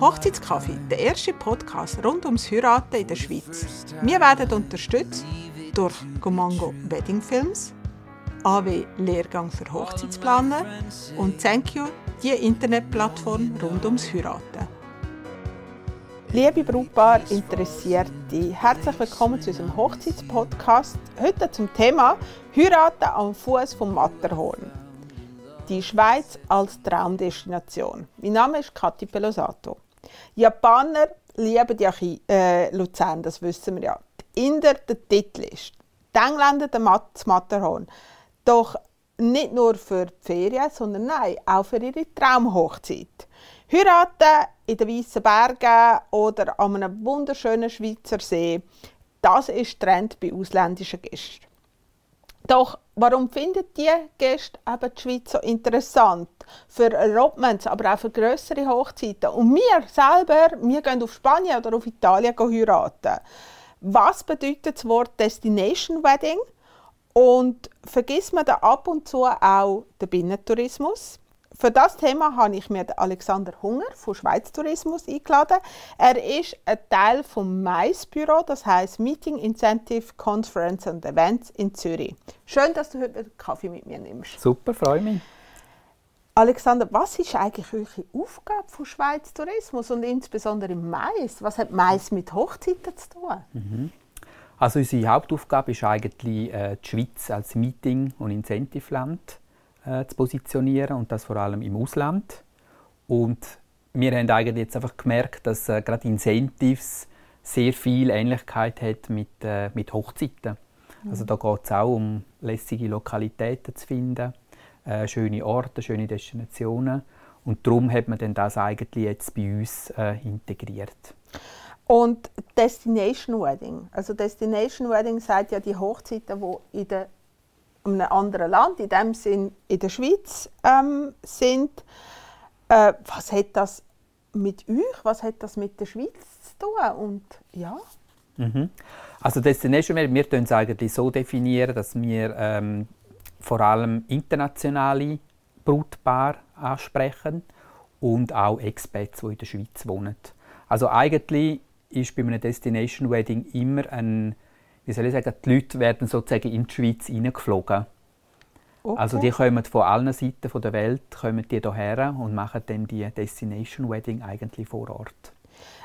Hochzeitskaffee, der erste Podcast rund ums Heiraten in der Schweiz. Wir werden unterstützt durch Gomango Wedding Films, AW Lehrgang für Hochzeitsplaner und Thank You, die Internetplattform rund ums Heiraten. Liebe Brautpaar, Interessierte, herzlich willkommen zu unserem Hochzeitspodcast. Heute zum Thema Heiraten am Fuß vom Matterhorn. Die Schweiz als Traumdestination. Mein Name ist Kathi Pelosato. Japaner lieben ja äh, Luzern, das wissen wir ja. Die Inder der Titellist. Die Engländer der Matterhorn. Doch nicht nur für die Ferien, sondern nein, auch für ihre Traumhochzeit. Heiraten in den Weißen Bergen oder an einem wunderschönen Schweizer See, das ist Trend bei ausländischen Gästen. Doch warum finden die Gäste eben die Schweiz so interessant? Für Elopements, aber auch für größere Hochzeiten. Und wir selber, wir gehen auf Spanien oder auf Italien heiraten. Was bedeutet das Wort Destination Wedding? Und vergisst man da ab und zu auch den Binnentourismus? Für das Thema habe ich mir Alexander Hunger von Schweiz Tourismus eingeladen. Er ist ein Teil vom Mais-Büro, das heißt Meeting Incentive Conference and Events in Zürich. Schön, dass du heute einen Kaffee mit mir nimmst. Super, freue mich. Alexander, was ist eigentlich eure Aufgabe von Schweiz Tourismus und insbesondere Mais? Was hat Mais mit Hochzeiten zu tun? Mhm. Also unsere Hauptaufgabe ist eigentlich äh, die Schweiz als Meeting- und Incentive-Land äh, zu positionieren und das vor allem im Ausland. Und wir haben eigentlich jetzt einfach gemerkt, dass äh, gerade Incentives sehr viel Ähnlichkeit hat mit, äh, mit Hochzeiten. Mhm. Also da geht es auch um lässige Lokalitäten zu finden, äh, schöne Orte, schöne Destinationen. Und darum hat man dann das eigentlich jetzt bei uns äh, integriert. Und Destination Wedding. Also Destination Wedding sagt ja die Hochzeiten, die in der einem anderen Land, in dem Sinn in der Schweiz ähm, sind. Äh, was hat das mit euch, was hat das mit der Schweiz zu tun? Und ja. Mhm. Also Destination, wir, wir es eigentlich so definieren, dass wir ähm, vor allem internationale Brutpaare ansprechen und auch Expats, die in der Schweiz wohnen. Also eigentlich ist bei einem Destination Wedding immer ein wie soll ich sagen, die Leute werden sozusagen in die Schweiz hineingeflogen. Okay. Also die kommen von allen Seiten der Welt kommen die hierher und machen dann die Destination Wedding eigentlich vor Ort.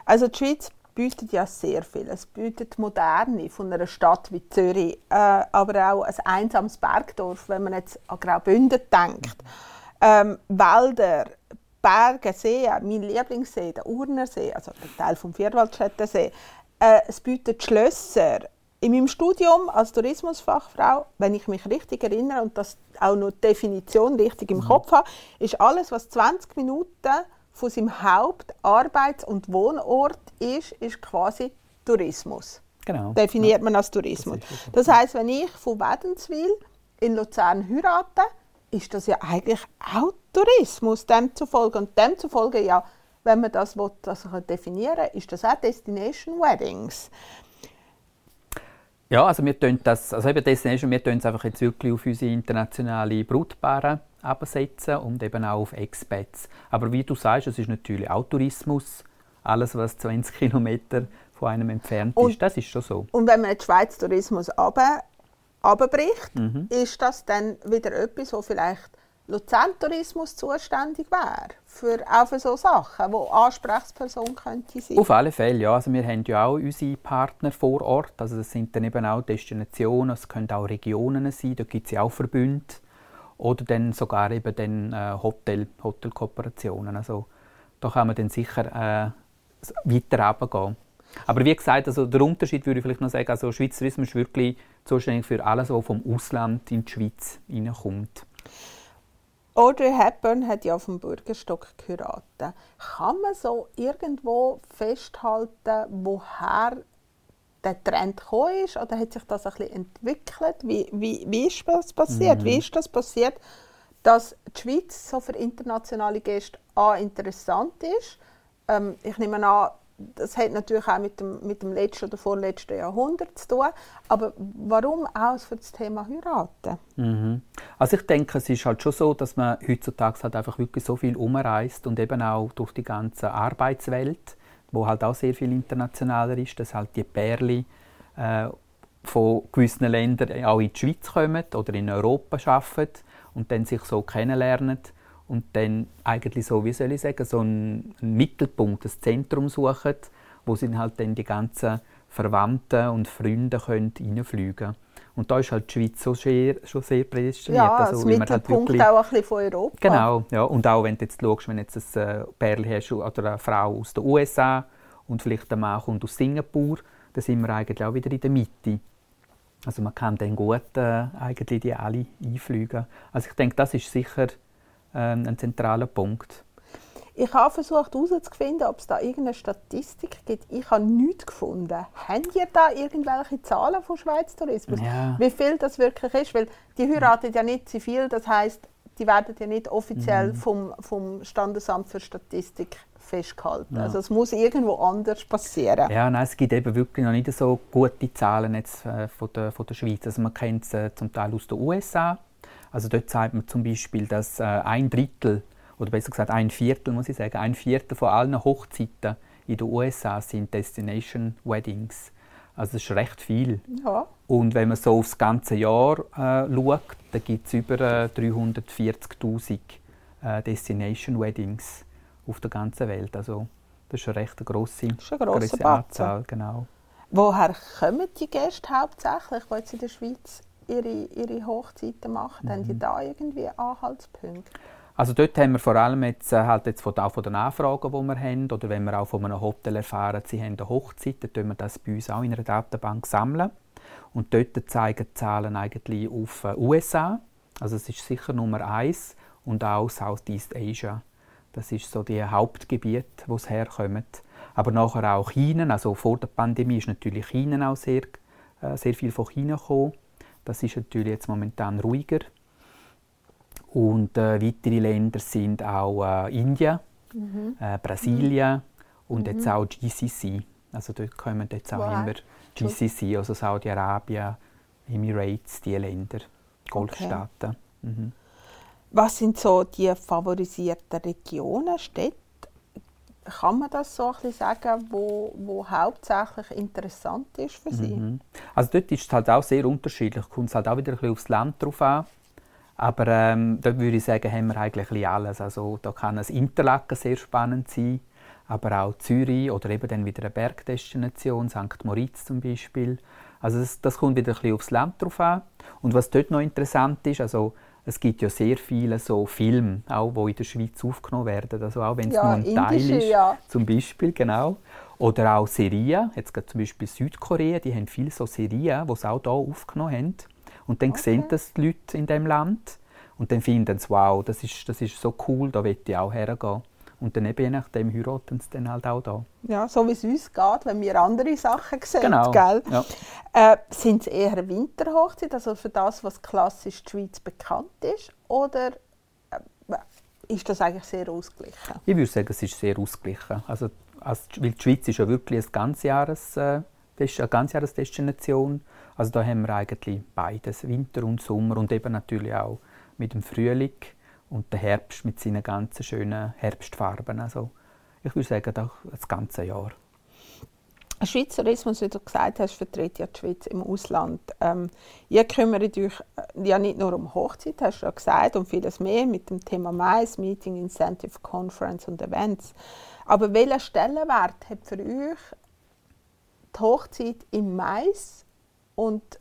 Also die Schweiz bietet ja sehr viel. Es bietet Moderne von einer Stadt wie Zürich, äh, aber auch ein einsames Bergdorf, wenn man jetzt an Graubünden denkt. Ähm, Wälder, Berge, Seen, mein Lieblingssee, der Urnersee, also ein Teil vom Vierwaldstättensee. Äh, es bietet Schlösser, in meinem Studium als Tourismusfachfrau, wenn ich mich richtig erinnere und das auch noch die Definition richtig im mhm. Kopf habe, ist alles, was 20 Minuten von seinem Hauptarbeits- und Wohnort ist, ist quasi Tourismus. Genau. Definiert ja. man als Tourismus. Das, das heißt, wenn ich von Wädenswil in Luzern heirate, ist das ja eigentlich auch Tourismus demzufolge. Und demzufolge, ja, wenn man das, will, das definieren will, ist das auch Destination Weddings. Ja, also wir tun das, also eben Destination, wir tun es einfach jetzt wirklich auf unsere internationale Brutpaare absetzen und eben auch auf Expats. Aber wie du sagst, es ist natürlich auch Tourismus. Alles, was 20 Kilometer von einem entfernt und, ist, das ist schon so. Und wenn man den Schweiz Tourismus abbricht, mhm. ist das dann wieder etwas, wo vielleicht Luzern Tourismus zuständig wäre, für, auch für solche Sachen, wo Ansprechperson könnte sein? Auf alle Fälle, ja. Also wir haben ja auch unsere Partner vor Ort. Also das sind dann eben auch Destinationen, es können auch Regionen sein, da gibt es ja auch Verbünde. Oder dann sogar eben dann, äh, Hotel, Hotelkooperationen. Also da kann man dann sicher äh, weiter runtergehen. Aber wie gesagt, also der Unterschied würde ich vielleicht noch sagen, also Schweizer Tourismus ist wirklich zuständig für alles, was vom Ausland in die Schweiz hineinkommt. Audrey Hepburn hat ja auf dem Bürgerstock geheiratet. Kann man so irgendwo festhalten, woher der Trend gekommen ist? Oder hat sich das ein bisschen entwickelt? Wie, wie, wie ist das passiert? Mhm. Wie ist das passiert, dass die Schweiz so für internationale Gäste A, interessant ist? Ähm, ich nehme an, das hat natürlich auch mit dem, mit dem letzten oder vorletzten Jahrhundert zu tun. Aber warum auch für das Thema heiraten? Mhm. Also ich denke, es ist halt schon so, dass man heutzutage halt einfach wirklich so viel umreist und eben auch durch die ganze Arbeitswelt, wo halt auch sehr viel internationaler ist, dass halt die Pärchen äh, von gewissen Ländern auch in die Schweiz kommen oder in Europa arbeiten und dann sich so kennenlernen und dann eigentlich so, wie soll ich sagen, so einen, Mittelpunkt, ein Zentrum suchen, wo sie halt dann die ganzen Verwandten und Freunde können reinfliegen können. Und da ist halt die Schweiz so sehr, schon sehr prädestiniert. Ja, also, als Mittelpunkt halt wirklich, auch ein bisschen von Europa. Genau, ja. Und auch wenn du jetzt schaust, wenn jetzt ein äh, Pärchen hast oder eine Frau aus den USA und vielleicht ein Mann kommt aus Singapur, dann sind wir eigentlich auch wieder in der Mitte. Also man kann dann gut äh, eigentlich die alle einfliegen. Also ich denke, das ist sicher ein zentraler Punkt. Ich habe versucht herauszufinden, ob es da irgendeine Statistik gibt. Ich habe nichts gefunden. Habt ihr da irgendwelche Zahlen von Schweiz Tourismus? Ja. Wie viel das wirklich ist? Weil die heiraten ja nicht zivil, das heißt, die werden ja nicht offiziell mhm. vom, vom Standesamt für Statistik festgehalten. Ja. Also es muss irgendwo anders passieren. Ja, nein, es gibt eben wirklich noch nicht so gute Zahlen jetzt, äh, von, der, von der Schweiz. Also man kennt es äh, zum Teil aus den USA. Also dort sagt man zum Beispiel, dass äh, ein Drittel, oder besser gesagt ein Viertel, muss ich sagen, ein Viertel von allen Hochzeiten in den USA sind Destination Weddings. Also das ist recht viel. Ja. Und wenn man so aufs ganze Jahr äh, schaut, dann gibt es über äh, 340'000 äh, Destination Weddings auf der ganzen Welt. Also das ist eine recht grosse, das ist eine grosse Anzahl. Genau. Woher kommen die Gäste hauptsächlich, die jetzt in der Schweiz ihre, ihre Hochzeiten machen? Mhm. Haben die mhm. da irgendwie Anhaltspunkte? Also dort haben wir vor allem jetzt, äh, halt jetzt von, auch von den Anfragen, die wir haben, oder wenn wir auch von einem Hotel erfahren, sie haben eine Hochzeit, dann sammeln wir das bei uns auch in einer Datenbank. sammeln. Und dort zeigen die Zahlen eigentlich auf äh, USA. Also es ist sicher Nummer eins und auch Southeast Asia. Das ist so die Hauptgebiet, wo es herkommt. Aber nachher auch China. Also vor der Pandemie ist natürlich China auch sehr, äh, sehr viel von China gekommen. Das ist natürlich jetzt momentan ruhiger. Und äh, weitere Länder sind auch äh, Indien, mhm. äh, Brasilien mhm. und jetzt mhm. auch GCC. Also dort kommen jetzt auch wow. immer GCC, also Saudi-Arabien, Emirates, die Länder, Golfstaaten. Okay. Mhm. Was sind so die favorisierten Regionen, Städte? Kann man das so ein bisschen sagen, wo, wo hauptsächlich interessant ist für Sie? Mhm. Also dort ist es halt auch sehr unterschiedlich. Kommt es halt auch wieder ein bisschen aufs Land drauf an. Aber ähm, dort würde ich sagen, haben wir eigentlich alles. Also da kann es Interlaken sehr spannend sein, aber auch Zürich oder eben dann wieder eine Bergdestination, St. Moritz zum Beispiel. Also das, das kommt wieder ein bisschen aufs Land drauf an. Und was dort noch interessant ist, also es gibt ja sehr viele so Filme, auch die in der Schweiz aufgenommen werden. Also auch wenn es ja, nur ein Teil ist, ja. zum Beispiel, genau. Oder auch Serien, jetzt gerade zum Beispiel Südkorea, die haben viele so Serien, die sie auch hier aufgenommen haben. Und dann okay. sehen das die Leute in diesem Land und dann finden sie, wow, das ist, das ist so cool, da will ich auch hergehen. Und dann eben je nachdem heiraten sie dann halt auch da. Ja, so wie es uns geht, wenn wir andere Sachen sehen. Genau. Gell? Ja. Äh, sind es eher Winterhochzeit, also für das, was klassisch die Schweiz bekannt ist? Oder äh, ist das eigentlich sehr ausgeglichen? Ich würde sagen, es ist sehr ausgeglichen. Also, also, weil die Schweiz ist ja wirklich eine Ganzjahres, äh, eine Ganzjahresdestination. Also da haben wir eigentlich beides, Winter und Sommer und eben natürlich auch mit dem Frühling und der Herbst mit seinen ganzen schönen Herbstfarben. Also ich würde sagen, das ganze Jahr. Schweizerismus, wie du gesagt hast, vertritt ja die Schweiz im Ausland. Ähm, ihr kümmert euch äh, ja nicht nur um Hochzeit, hast du ja gesagt, und vieles mehr mit dem Thema Mais, Meeting, Incentive, Conference und Events. Aber welchen Stellenwert hat für euch die Hochzeit im Mais und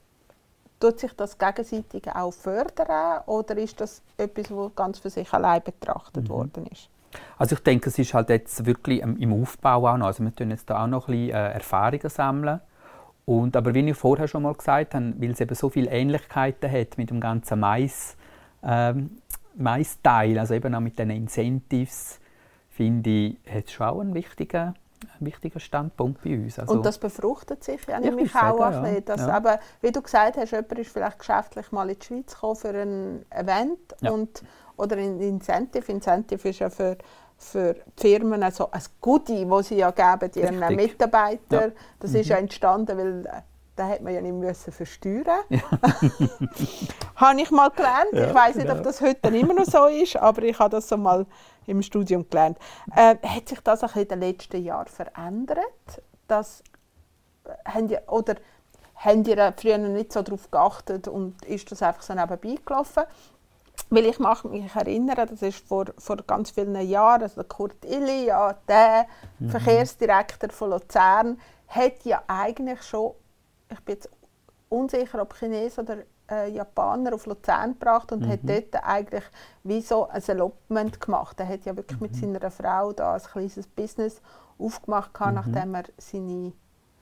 Tut sich das gegenseitig auch fördern oder ist das etwas, was ganz für sich allein betrachtet mhm. worden ist? Also ich denke, es ist halt jetzt wirklich im Aufbau auch noch. Also wir tun jetzt da auch noch ein bisschen äh, Erfahrungen sammeln. Und, aber wie ich vorher schon mal gesagt habe, weil es eben so viele Ähnlichkeiten hat mit dem ganzen Mais, ähm, Mais-Teil, also eben auch mit den Incentives, finde ich, hat es schon auch einen wichtigen ein wichtiger Standpunkt bei uns. Also, und das befruchtet sich ja nämlich auch sagen, ein bisschen. Dass ja. aber, wie du gesagt hast, jemand ist vielleicht geschäftlich mal in die Schweiz gekommen für ein Event ja. und, oder ein Incentive. Incentive ist ja für, für die Firmen also ein Goodie, das sie ja geben ihren. Mitarbeitern. Ja. Das ist ja entstanden, weil äh, da hat man ja nicht müssen versteuern. habe ich mal gelernt. Ja, ich weiß nicht, ob das heute immer noch so ist, aber ich habe das so mal im Studium gelernt. Äh, hat sich das auch in den letzten Jahren verändert? Das, äh, haben die, oder haben ihr früher nicht so darauf geachtet und ist das einfach so nebenbei gelaufen? Weil ich mag mich erinnern, das ist vor, vor ganz vielen Jahren, also der Kurt Illi, ja, der Verkehrsdirektor von Luzern, hat ja eigentlich schon, ich bin jetzt unsicher, ob Chines oder äh, Japaner auf Luzern gebracht und hat dort eigentlich wie so ein Allotment gemacht. Er hat ja wirklich mit seiner Frau da ein kleines Business aufgemacht, gehabt, nachdem er seine,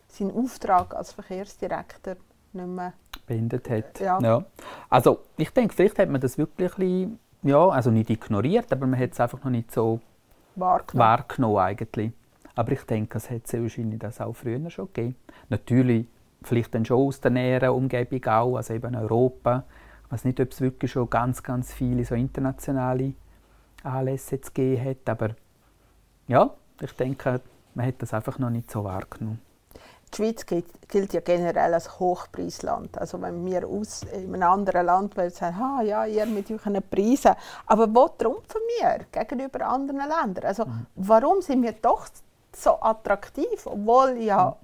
seinen Auftrag als Verkehrsdirektor nicht mehr beendet hat. Ja. Also ich denke, vielleicht hat man das wirklich ein bisschen, ja, also nicht ignoriert, aber man hat es einfach noch nicht so wahrgenommen wahrgenommen eigentlich. Aber ich denke, es hat wahrscheinlich das auch früher schon gegeben. Natürlich vielleicht dann schon aus der näheren Umgebung auch, also eben Europa. Ich weiß nicht, ob es wirklich schon ganz, ganz viele so internationale Anlässe jetzt gegeben hat, aber ja, ich denke, man hat das einfach noch nicht so wahrgenommen. Die Schweiz gilt, gilt ja generell als Hochpreisland. Also wenn wir aus in einem anderen Land würden sagen, ah, ja, ihr mit euren Preisen. Aber wo trumpfen wir gegenüber anderen Ländern? Also warum sind wir doch so attraktiv, obwohl ja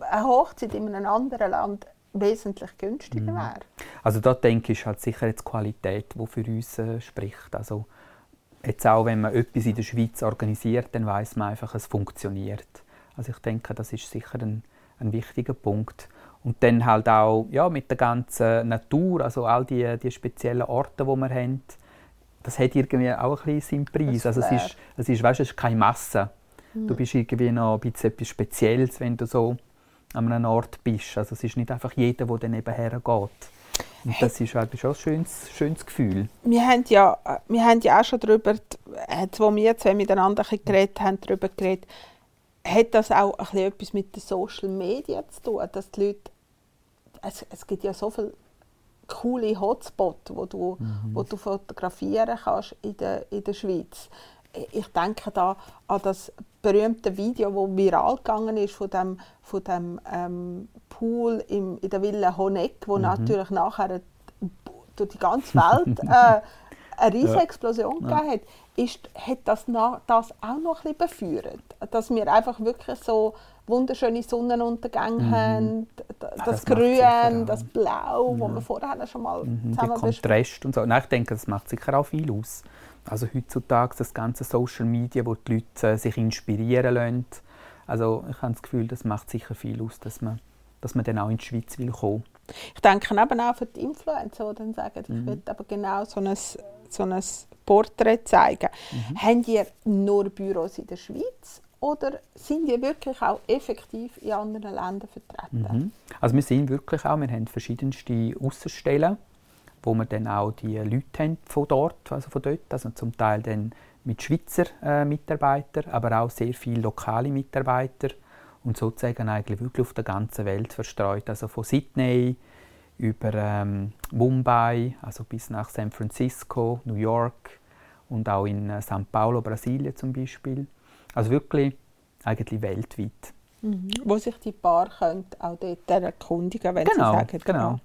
eine Hochzeit in einem anderen Land wesentlich günstiger wäre? Also da denke ich, ist halt sicher jetzt die Qualität, die für uns äh, spricht. Also jetzt auch, wenn man etwas in der Schweiz organisiert, dann weiß man einfach, es funktioniert. Also ich denke, das ist sicher ein, ein wichtiger Punkt. Und dann halt auch ja, mit der ganzen Natur, also all die, die speziellen Orte, die wir haben, das hat irgendwie auch ein bisschen seinen Preis. Also es ist, es ist, weißt, es ist keine Masse. Du bist irgendwie noch ein bisschen etwas Spezielles, wenn du so an einem Ort bist. Also es ist nicht einfach jeder, der dann eben hergeht. Und das ist halt schon ein schönes, schönes Gefühl. Wir haben ja, äh, wir haben ja auch schon darüber, äh, wo wir zwei miteinander geredet haben, darüber geredet, hat das auch ein etwas mit den Social Media zu tun, dass die Leute, es, es gibt ja so viele coole Hotspots, wo du, wo du fotografieren kannst in der, in der Schweiz. Ich denke da an das berühmte Video, das viral gegangen ist von dem, von dem ähm, Pool im, in der Villa Honeck, wo natürlich nachher durch die ganze Welt äh, eine riesige Ja. Explosion Ja. gegeben hat, ist, hat das, na, das auch noch ein bisschen befeuert. Dass wir einfach wirklich so wunderschöne Sonnenuntergänge haben, d- das, Mhm. das sicher Grün, das Blau, wo wir vorher schon mal Mhm, zusammen besprochen Kontrast und so. Nein, ich denke, das macht sicher auch viel aus. Also heutzutage das ganze Social Media, wo die Leute äh, sich inspirieren lassen. Also ich habe das Gefühl, das macht sicher viel aus, dass man, dass man dann auch in die Schweiz will kommen. Ich denke eben auch für die Influencer, die dann sagen, ich will aber genau so ein, so ein Porträt zeigen. Haben ihr nur Büros in der Schweiz oder sind ihr wirklich auch effektiv in anderen Ländern vertreten? Mhm. Also wir sind wirklich auch, wir haben verschiedenste Aussenstellen, wo wir dann auch die Leute haben von dort, also von dort, also zum Teil dann mit Schweizer äh, Mitarbeitern, aber auch sehr viele lokale Mitarbeiter und sozusagen eigentlich wirklich auf der ganzen Welt verstreut, also von Sydney über ähm, Mumbai, also bis nach San Francisco, New York und auch in äh, São Paulo, Brasilien zum Beispiel. Also wirklich eigentlich weltweit. Mhm. Wo sich die Paar können, auch dort erkundigen, wenn Genau, sie sagen, genau. ja.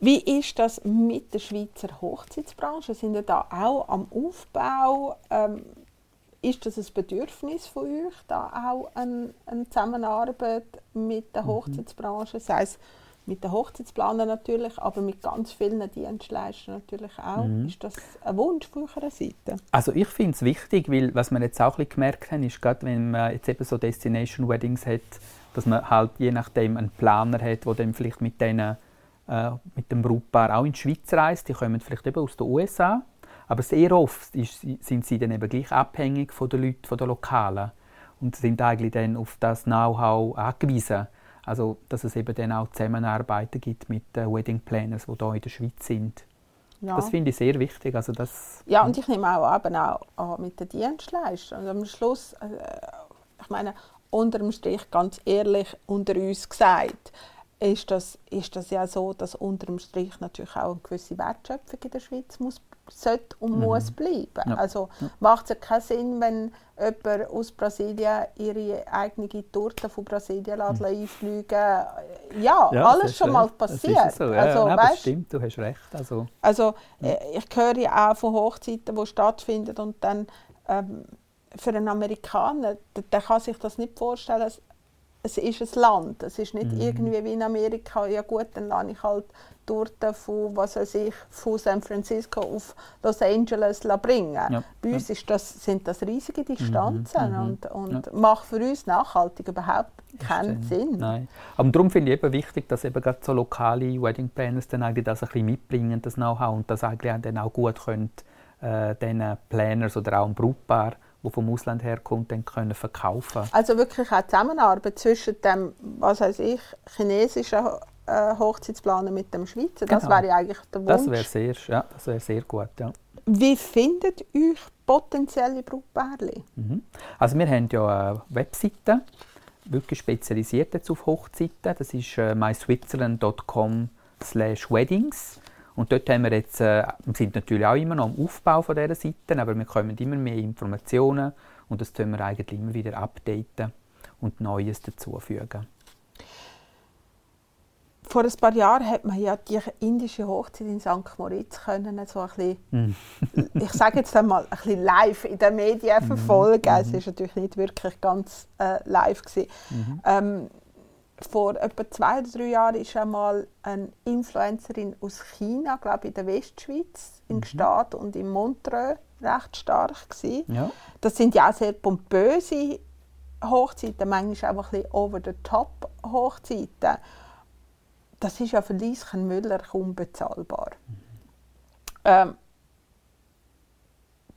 Wie ist das mit der Schweizer Hochzeitsbranche? Sind ihr da auch am Aufbau? Ähm, ist das ein Bedürfnis von euch, da auch eine, eine Zusammenarbeit mit Mhm. der Hochzeitsbranche, sei es mit den Hochzeitsplanern natürlich, aber mit ganz vielen Dienstleistern natürlich auch. Mhm. Ist das ein Wunsch von eurer Seite? Also ich finde es wichtig, weil was wir jetzt auch ein bisschen gemerkt haben, ist gerade, wenn man jetzt eben so Destination Weddings hat, dass man halt je nachdem einen Planer hat, der dann vielleicht mit, denen, äh, mit dem Brautpaar auch in die Schweiz reist. Die kommen vielleicht eben aus den USA, aber sehr oft ist, sind sie dann eben gleich abhängig von den Leuten, von den Lokalen und sind eigentlich dann auf das Know-how angewiesen. Also dass es eben dann auch Zusammenarbeiten gibt mit den Wedding Planners, die hier in der Schweiz sind. Ja. Das finde ich sehr wichtig. Also das, Ja, und ich nehme auch, eben auch an mit den Dienstleistern. Und am Schluss, äh, ich meine, unter dem Strich, ganz ehrlich, unter uns gesagt, ist das, ist das ja so, dass unter dem Strich natürlich auch eine gewisse Wertschöpfung in der Schweiz muss sollte und Mhm. muss bleiben. Ja. Also Ja. macht es ja keinen Sinn, wenn jemand aus Brasilien ihre eigene Torte von Brasilien lässt einfliegen Ja, Mhm. Ja, alles ist schon mal passiert. so. Ja, also, ja, weißt, stimmt, du hast recht. Also, also äh, ich höre ja auch von Hochzeiten, die stattfinden und dann ähm, für einen Amerikaner, der, der kann sich das nicht vorstellen. Es, ist ein Land, es ist nicht Mhm. irgendwie wie in Amerika. Ja gut, dann lasse ich halt Torte von, was weiß ich, von San Francisco auf Los Angeles bringen. Ja, Bei uns ist das, sind das riesige Distanzen Mhm, mhm, und, und macht für uns nachhaltig überhaupt keinen. Sinn. Nein. Aber darum finde ich eben wichtig, dass eben gerade so lokale Wedding Planners dann eigentlich das ein bisschen mitbringen, das Know-how, und das eigentlich dann auch gut können, äh, den Planners oder auch ein Brautpaar, die vom Ausland herkommt, dann können verkaufen. Also wirklich auch Zusammenarbeit zwischen dem, was weiß ich, chinesischen äh, Hochzeitsplaner mit dem Schweizer. Das Genau. wäre eigentlich der Wunsch. Das wäre sehr, ja, das wäre sehr gut. Ja. Wie findet euch potenzielle Brautpaare? Mhm. Also wir haben ja eine Webseite, wirklich spezialisiert jetzt auf Hochzeiten. Das ist äh, myswitzerland.com weddings. Und dort haben wir jetzt, äh, sind natürlich auch immer noch am Aufbau von dieser Seite, aber wir bekommen immer mehr Informationen und das können wir eigentlich immer wieder updaten und Neues dazufügen. Vor ein paar Jahren hat man ja die indische Hochzeit in St. Moritz können so ein bisschen, Mhm. ich sage jetzt einmal, ein bisschen live in den Medien Mhm. verfolgen. Es ist natürlich nicht wirklich ganz äh, live gewesen. Mhm. Ähm, vor etwa zwei oder drei Jahren ist einmal eine Influencerin aus China, glaube ich, in der Westschweiz, in Gstaad und in Montreux recht stark gewesen. Ja. Das sind ja auch sehr pompöse Hochzeiten, manchmal auch ein bisschen over the top Hochzeiten. Das ist ja für Lieschen Müller kaum bezahlbar. Ähm,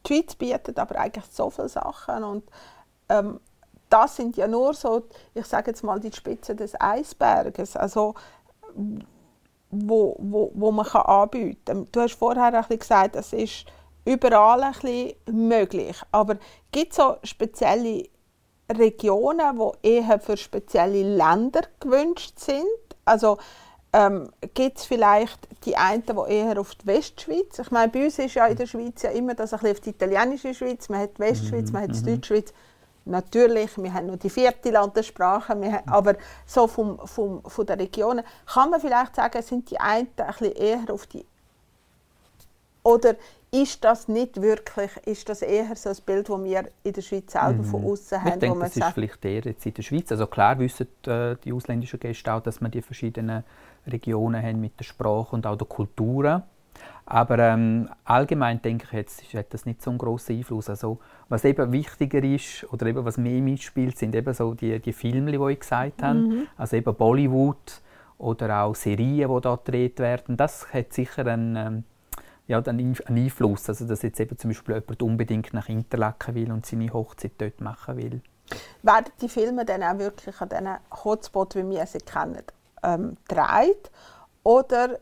die Schweiz bietet aber eigentlich so viele Sachen und ähm, das sind ja nur so, ich sage jetzt mal, die Spitze des Eisberges, also wo, wo, wo man kann anbieten kann. Du hast vorher ein bisschen gesagt, es ist überall ein bisschen möglich, aber gibt es so spezielle Regionen, die eher für spezielle Länder gewünscht sind? Also ähm, gibt es vielleicht die einen, die eher auf die Westschweiz? Ich meine, bei uns ist ja in der Schweiz ja immer das ein bisschen auf die italienische Schweiz, man hat die Westschweiz, man hat die Deutschschweiz. Natürlich, wir haben noch die vierte Landessprache, haben, aber so vom, vom, von den Regionen kann man vielleicht sagen, sind die einen ein bisschen eher auf die oder ist das nicht wirklich, ist das eher so ein Bild, das wir in der Schweiz selber von außen haben, Mhm. Ich denke, wo man das ist sagt, vielleicht eher jetzt in der Schweiz. Also klar wissen äh, die ausländischen Gäste auch, dass wir die verschiedenen Regionen haben mit der Sprache und auch der Kultur. Aber ähm, allgemein denke ich, jetzt hat das nicht so einen grossen Einfluss. Also, was eben wichtiger ist oder eben was mehr mitspielt, sind eben so die, die Filme, die ich gesagt habe. Mhm. Also eben Bollywood oder auch Serien, die da gedreht werden. Das hat sicher einen, ähm, ja, einen Einf- einen Einfluss. Also dass jetzt eben zum Beispiel jemand unbedingt nach Interlaken will und seine Hochzeit dort machen will. werden die Filme dann auch wirklich an diesen Hotspots, wie wir sie kennen, ähm, gedreht? Oder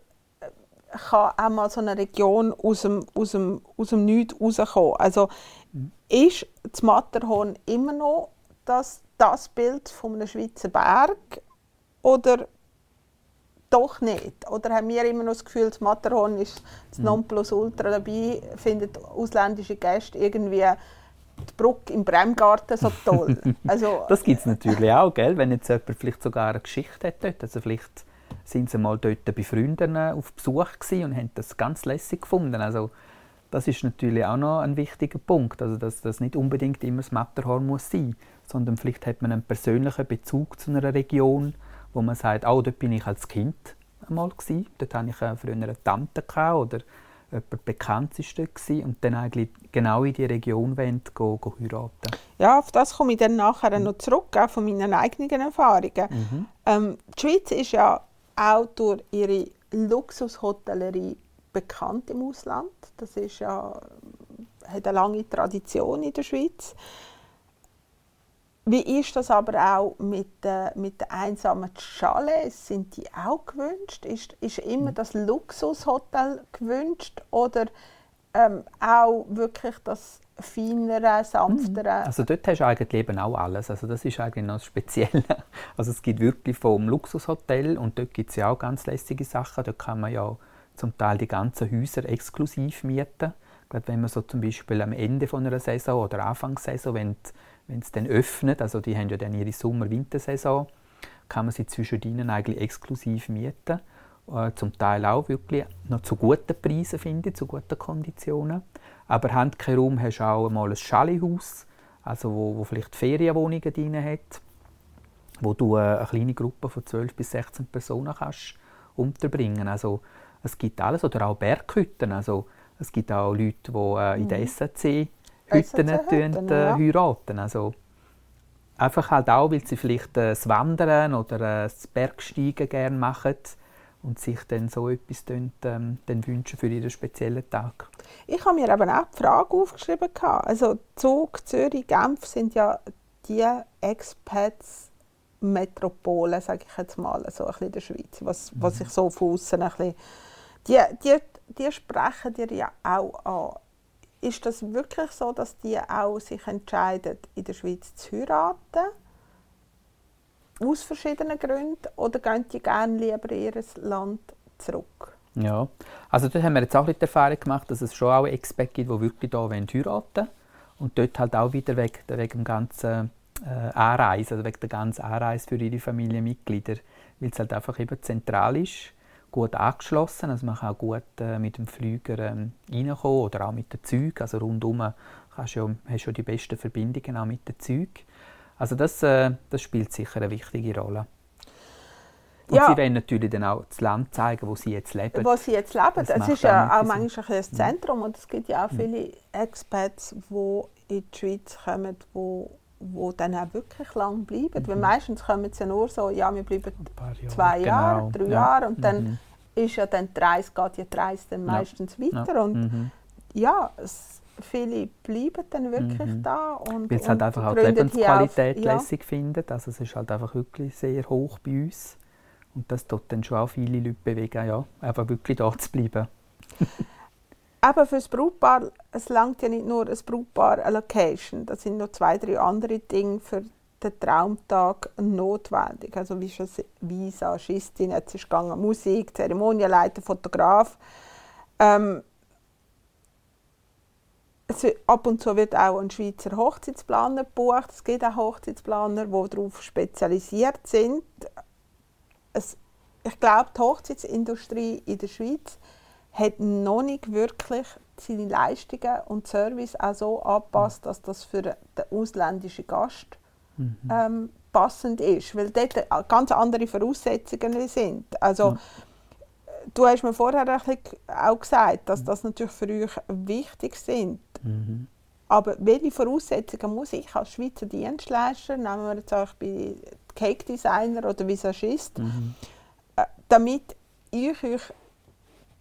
kann auch mal so eine Region aus dem, aus dem, aus dem Nichts rauskommen? Also ist das Matterhorn immer noch das, das Bild von einem Schweizer Berg oder doch nicht? Oder haben wir immer noch das Gefühl, das Matterhorn ist das Nonplusultra dabei, findet ausländische Gäste irgendwie die Brücke im Bremgarten so toll? Also, Das gibt es natürlich auch, gell? wenn jetzt jemand vielleicht sogar eine Geschichte hat dort. Also vielleicht sind sie mal dort bei Freunden äh, auf Besuch und haben das ganz lässig gefunden. Also das ist natürlich auch noch ein wichtiger Punkt, also dass das nicht unbedingt immer das Matterhorn muss sein, sondern vielleicht hat man einen persönlichen Bezug zu einer Region, wo man sagt, oh, dort bin ich als Kind einmal gewesen, dort hatte ich äh, früher eine Tante gehabt, oder jemand Bekanntes war dort gewesen, und dann eigentlich genau in die Region wollen, go, go heiraten. ja, auf das komme ich dann nachher noch zurück, auch von meinen eigenen Erfahrungen. Ähm, die Schweiz ist ja auch durch ihre Luxushotellerie bekannt im Ausland. Das ist ja, hat eine lange Tradition in der Schweiz. Wie ist das aber auch mit, äh, mit den einsamen Chalets? Sind die auch gewünscht? Ist, ist immer das Luxushotel gewünscht oder ähm, auch wirklich das feinere, sanftere? Also dort hast du eigentlich eben auch alles. Also das ist eigentlich noch das Spezielle. Also es gibt wirklich vom Luxushotel und dort gibt es ja auch ganz lässige Sachen. Dort kann man ja zum Teil die ganzen Häuser exklusiv mieten. Gerade wenn man so zum Beispiel am Ende von einer Saison oder Anfangssaison, wenn wenn es dann öffnet, also die haben ja dann ihre Sommer-Wintersaison, kann man sie zwischen ihnen eigentlich exklusiv mieten. Äh, zum Teil auch wirklich noch zu guten Preisen, finde ich, zu guten Konditionen. Aber Handkerum hast du auch mal ein Schalihaus, also wo, wo vielleicht Ferienwohnungen drin hat, wo du äh, eine kleine Gruppe von 12 bis 16 Personen kannst unterbringen. Also es gibt alles oder auch Berghütten. Also es gibt auch Leute, die äh, in der mhm. SAC Hütten äh, ja. heiraten. Also einfach halt auch, weil sie vielleicht das Wandern oder das Bergsteigen gerne machen und sich dann so etwas dann, ähm, dann wünschen für ihren speziellen Tag. Ich habe mir eben auch die Frage aufgeschrieben. Also Zug, Zürich, Genf sind ja die Expats Metropolen, sage ich jetzt mal, so ein bisschen in der Schweiz, was, was mhm. ich so von außen ein bisschen... Die, die, die sprechen dir ja auch an. Ist das wirklich so, dass die auch sich entscheiden, in der Schweiz zu heiraten? Aus verschiedenen Gründen? Oder gehen die gerne lieber in ihr Land zurück? Ja, also dort haben wir jetzt auch die Erfahrung gemacht, dass es schon auch Expats gibt, die wirklich hier heiraten wollen. Und dort halt auch wieder wegen, wegen dem ganzen äh, Anreise, also wegen der ganzen Anreise für ihre Familienmitglieder, weil es halt einfach eben zentral ist, gut angeschlossen, also man kann auch gut äh, mit dem Flüger ähm, reinkommen oder auch mit den Zügen, also rundum kannst du ja, hast du die besten Verbindungen auch mit den Zügen. Also das, äh, das spielt sicher eine wichtige Rolle. Und ja. sie wollen natürlich dann auch das Land zeigen, wo sie jetzt leben. Wo sie jetzt leben. Es ist ja auch manchmal ein das Zentrum und es gibt ja auch viele Expats, die in die Schweiz kommen, die wo dann auch wirklich lang bleiben. Mhm. Weil meistens kommen sie ja nur so, ja, wir bleiben Jahre, zwei genau. Jahre, drei ja. Jahre und dann mhm. ist ja dann die Reise, geht ja die Reise dann meistens ja. weiter und mhm. ja, es, viele bleiben dann wirklich mhm. da und Weil sie halt einfach auch die Lebensqualität auf, lässig finden, also es ist halt einfach wirklich sehr hoch bei uns und das tut dann schon auch viele Leute bewegen, ja, einfach wirklich da zu bleiben. eben für das Brautpaar, es langt ja nicht nur ein Brautpaar, eine Location. Das sind noch zwei, drei andere Dinge für den Traumtag notwendig. Also wie schon Visagistin, jetzt ist gegangen, Musik, Zeremonienleiter, Fotograf. Ähm, es, ab und zu wird auch ein Schweizer Hochzeitsplaner gebucht. Es gibt auch Hochzeitsplaner, die darauf spezialisiert sind. Es, ich glaube, die Hochzeitsindustrie in der Schweiz hat noch nicht wirklich seine Leistungen und Service auch so angepasst, dass das für den ausländischen Gast mhm. ähm, passend ist, weil dort ganz andere Voraussetzungen sind. Also, ja. Du hast mir vorher auch gesagt, dass das natürlich für euch wichtig sind. Mhm. Aber welche Voraussetzungen muss ich als Schweizer Dienstleister, nehmen wir jetzt auch bei Cake Designer oder Visagist, mhm. Damit ich euch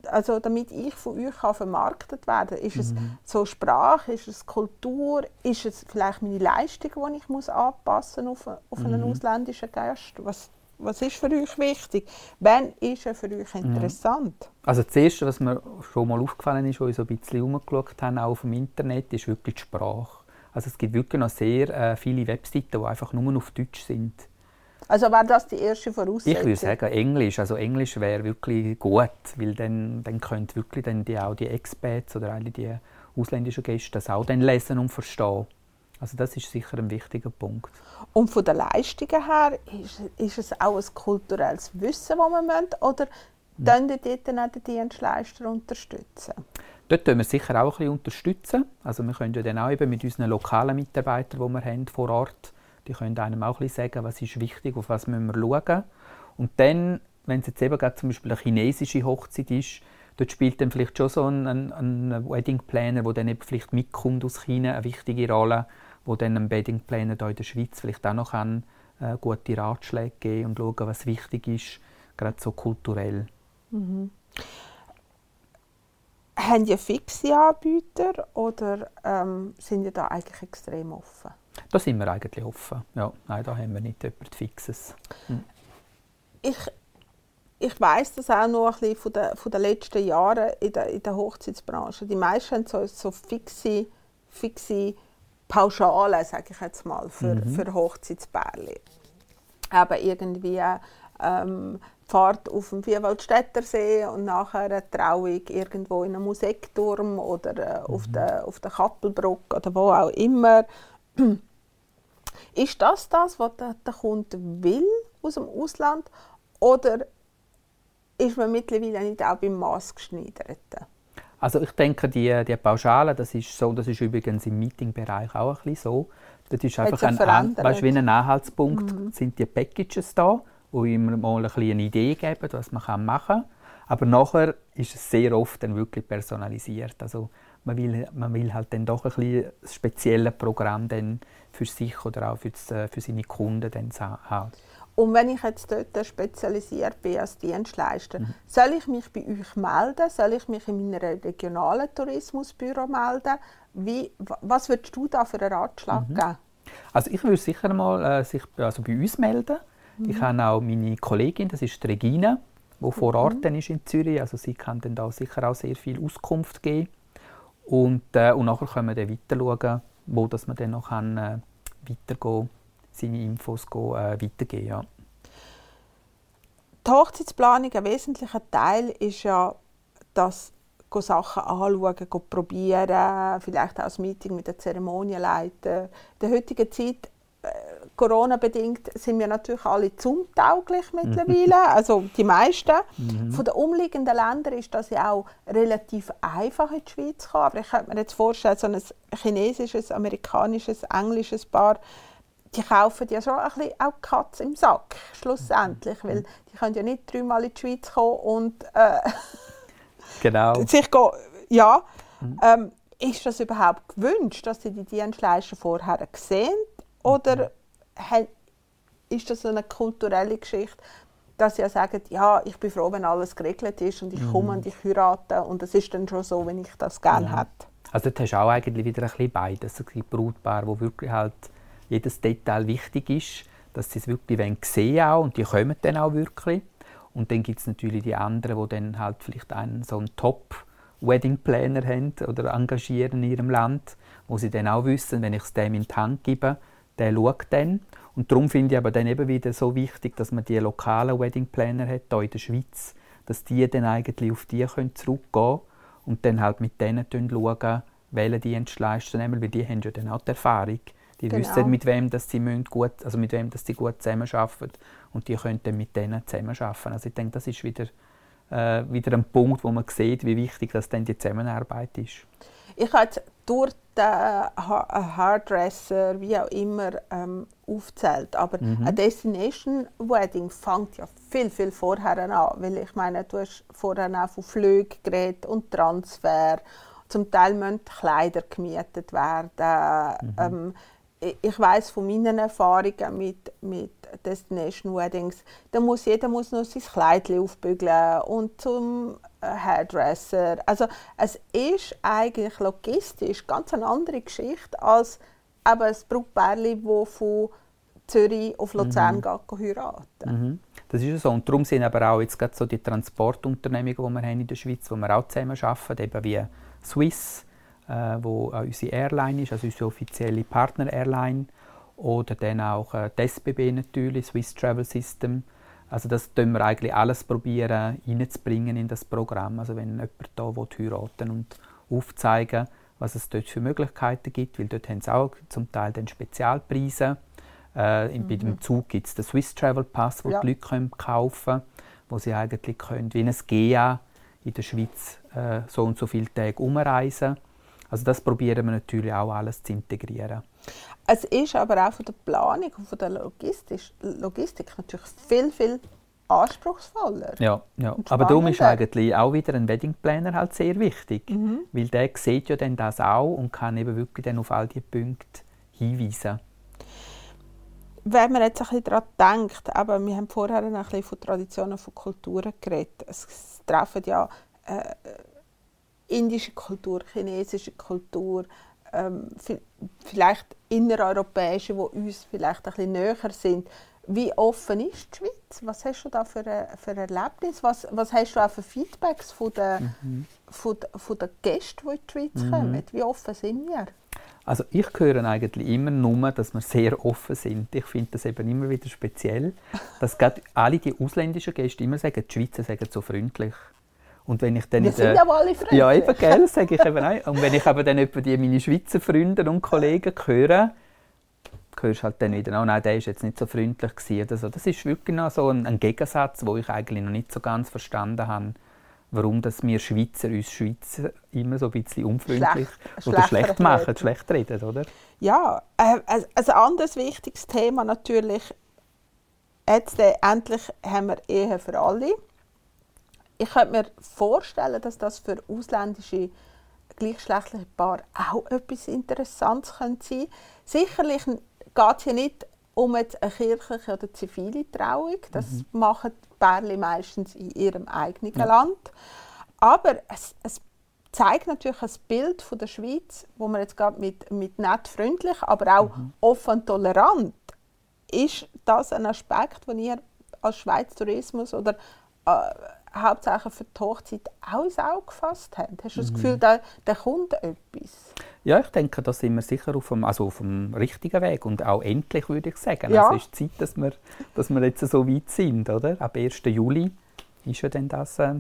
also damit ich von euch kann vermarktet werden kann. Ist mhm. es so Sprache, ist es Kultur, ist es vielleicht meine Leistung, die ich muss anpassen auf, auf einen mhm. ausländischen Gast? Was, was ist für euch wichtig? Wann ist er für euch interessant? Ja. Also das Erste, was mir schon mal aufgefallen ist, als wir so ein bisschen herumgeschaut haben, auch auf dem Internet, ist wirklich die Sprache. Also es gibt wirklich noch sehr äh, viele Webseiten, die einfach nur auf Deutsch sind. Also wäre das die erste Voraussetzung? Ich würde sagen Englisch. Also Englisch wäre wirklich gut, weil dann, dann können wirklich dann die, auch die Expats oder alle die ausländischen Gäste das auch dann lesen und verstehen. Also das ist sicher ein wichtiger Punkt. Und von den Leistungen her, ist, ist es auch ein kulturelles Wissen, das man möchte, oder können ja. dort dann auch die Dienstleister unterstützen? Dort können wir sicher auch ein bisschen unterstützen. Also wir können ja dann auch eben mit unseren lokalen Mitarbeitern, die wir haben vor Ort die können einem auch ein sagen, was ist wichtig, auf was müssen wir schauen. Und dann, wenn es jetzt eben gerade zum Beispiel eine chinesische Hochzeit ist, dort spielt dann vielleicht schon so ein, ein, ein Wedding Planner, der dann eben vielleicht mitkommt aus China, eine wichtige Rolle, wo dann ein Wedding Planner hier in der Schweiz vielleicht auch noch kann, äh, gute Ratschläge geben und schauen, was wichtig ist, gerade so kulturell. Mhm. Haben ihr fixe Anbieter oder ähm, sind ihr da eigentlich extrem offen? Da sind wir eigentlich offen. Ja, nein, da haben wir nicht etwas Fixes. Hm. Ich, ich weiss das auch noch ein bisschen von den, von den letzten Jahren in der, in der Hochzeitsbranche. Die meisten haben so, so fixe, fixe Pauschalen, sage ich jetzt mal, für, mhm. für Hochzeitspärchen. Aber irgendwie ähm, Fahrt auf dem Vierwaldstätter See und nachher eine Trauung irgendwo in einem Musikturm oder äh, auf, Mhm. der, auf der Kappelbrücke oder wo auch immer. Ist das das, was der, der Kunde will aus dem Ausland? Oder ist man mittlerweile nicht auch beim Maßgeschneiderten? Also ich denke, die, die Pauschale, das ist so, das ist übrigens im Meetingbereich auch ein bisschen so. Das ist einfach ein. Mhm. weißt, wie ein Anhaltspunkt, sind die Packages da, die immer mal ein bisschen eine Idee geben, was man machen kann. Aber nachher ist es sehr oft dann wirklich personalisiert. Also man will, man will halt dann doch ein bisschen ein spezielles Programm dann für sich oder auch für, das, äh, für seine Kunden dann haben. Und wenn ich jetzt dort spezialisiert bin als Dienstleister, soll ich mich bei euch melden? Soll ich mich in meinem regionalen Tourismusbüro melden? Wie, wa- was würdest du da für einen Ratschlag geben? Also ich würde sicher mal äh, sich also bei uns melden. Mhm. Ich habe auch meine Kollegin, das ist Regina, die vor Ort Mhm. ist in Zürich. Also sie kann dann da sicher auch sehr viel Auskunft geben. Und, äh, und nachher können wir dann weiter schauen, wo dass man dann noch kann, äh, weitergehen, seine Infos gehen, äh, weitergeben ja. Die Hochzeitsplanung, ein wesentlicher Teil ist ja, dass go Sachen anschauen, go probieren, vielleicht auch das Meeting mit der Zeremonienleiter. In der heutigen Zeit, äh, Corona-bedingt, sind wir natürlich alle zoom-tauglich mittlerweile, also die meisten. Von den umliegenden Ländern ist das ja auch relativ einfach in die Schweiz zu kommen. Aber ich könnte mir jetzt vorstellen, so ein chinesisches, amerikanisches, englisches Paar, die kaufen ja schon ein bisschen auch die Katze im Sack, schlussendlich. Weil die können ja nicht dreimal in die Schweiz kommen und äh, Genau. sich go, ja, ähm, ist das überhaupt gewünscht, dass sie die Dienstleister vorher sehen? Oder he- ist das so eine kulturelle Geschichte, dass sie ja sagen, ja, ich bin froh, wenn alles geregelt ist und ich komme und ich heirate und es ist dann schon so, wenn ich das gerne hätte. Also dort hast du auch eigentlich wieder ein bisschen beides. Es gibt Brautpaare, wo wirklich halt jedes Detail wichtig ist, dass sie es wirklich sehen auch und die kommen dann auch wirklich. Und dann gibt es natürlich die anderen, die dann halt vielleicht einen so einen Top-Wedding-Planner haben oder engagieren in ihrem Land, wo sie dann auch wissen, wenn ich es dem in die Hand gebe, der schaut dann. Und darum finde ich aber dann eben wieder so wichtig, dass man die lokalen Wedding-Planner hat, hier in der Schweiz, dass die dann eigentlich auf die können zurückgehen und dann halt mit denen schauen, welche Dienstleister nehmen, weil die haben ja dann auch die Erfahrung. Die Genau. wissen, mit wem dass sie müssen gut, also mit wem dass sie gut zusammenarbeiten und die können dann mit denen zusammenarbeiten. Also ich denke, das ist wieder, äh, wieder ein Punkt, wo man sieht, wie wichtig das dann die Zusammenarbeit ist. Ich habe jetzt durch den äh, Hairdresser, wie auch immer, ähm, aufgezählt. Aber ein Destination Wedding fängt ja viel, viel vorher an. Weil ich meine, du hast vorher auch von Flügen geredet und Transfer. Zum Teil müssen Kleider gemietet werden. Ähm, ich- weiß von meinen Erfahrungen mit, mit Destination Weddings, da muss jeder muss noch sein Kleid aufbügeln und zum äh, Hairdresser. Also es ist eigentlich logistisch ganz eine andere Geschichte als eben ein Brautpärchen, das von Zürich auf Luzern Mhm. geht heiraten. Mhm. Das ist so. Und darum sind aber auch jetzt gerade so die Transportunternehmungen, die wir haben in der Schweiz, wo wir auch zusammen arbeiten, eben wie Swiss, äh, wo auch unsere Airline ist, also unsere offizielle Partner-Airline, oder dann auch äh, die SBB natürlich, Swiss Travel System. Also das tun wir eigentlich alles probieren reinzubringen in das Programm. Also wenn jemand da will, heiraten und aufzeigen, was es dort für Möglichkeiten gibt, weil dort haben sie auch zum Teil dann Spezialpreise. Äh, in, Bei dem Zug gibt es den Swiss Travel Pass, den Ja. die Leute können kaufen können, wo sie eigentlich können, wie ein GA in der Schweiz äh, so und so viele Tage umreisen. Also das probieren wir natürlich auch alles zu integrieren. Es ist aber auch von der Planung und von der Logistik, Logistik natürlich viel, viel anspruchsvoller. Ja, ja. Aber darum ist eigentlich auch wieder ein Wedding Planner halt sehr wichtig, Mhm. weil der sieht ja dann das auch und kann eben wirklich dann auf all die Punkte hinweisen. Wenn man jetzt ein bisschen daran denkt, aber wir haben vorher ein bisschen von Traditionen, von Kulturen geredet. Es treffen ja äh, indische Kultur, chinesische Kultur, ähm, vi- vielleicht innereuropäische, die uns vielleicht ein bisschen näher sind. Wie offen ist die Schweiz? Was hast du da für ein, für ein Erlebnis? Was, was hast du auch für Feedbacks von den, von, den- von den Gästen, die in die Schweiz kommen? Wie offen sind wir? Also ich höre eigentlich immer nur, dass wir sehr offen sind. Ich finde das eben immer wieder speziell, dass gerade alle die ausländischen Gäste immer sagen, die Schweizer sagen so freundlich. Und wenn ich dann Wir sind ja alle freundlich. Ja, eben, gell, sage ich eben auch. Und wenn ich aber dann etwa die meine Schweizer Freunde und Kollegen höre, hörst du halt dann wieder, oh nein, der ist jetzt nicht so freundlich oder so. Das ist wirklich noch so ein, ein Gegensatz, wo ich eigentlich noch nicht so ganz verstanden habe, warum dass wir Schweizer uns Schweizer immer so ein bisschen unfreundlich Schlecht- oder schlecht machen, reden. schlecht reden, oder? Ja, äh, ein ein anderes wichtiges Thema natürlich, jetzt äh, endlich haben wir Ehe für alle. Ich könnte mir vorstellen, dass das für ausländische gleichgeschlechtliche Paare auch etwas Interessantes könnte sein Sicherlich geht es hier nicht um jetzt eine kirchliche oder zivile Trauung. Das machen die Pärchen meistens in ihrem eigenen Ja. Land. Aber es, es zeigt natürlich ein Bild von der Schweiz, wo man jetzt gerade mit, mit nett freundlich, aber auch offen und tolerant, ist das ein Aspekt, den ihr als Schweiz Tourismus oder äh, hauptsächlich für die Hochzeit auch ins Auge gefasst habt? Hast du das Gefühl, da, da kommt etwas? Ja, ich denke, da sind wir sicher auf dem, also auf dem richtigen Weg und auch endlich, würde ich sagen. Ja. Also es ist Zeit, dass wir, dass wir jetzt so weit sind, oder? Ab 1. Juli ist ja dann das äh,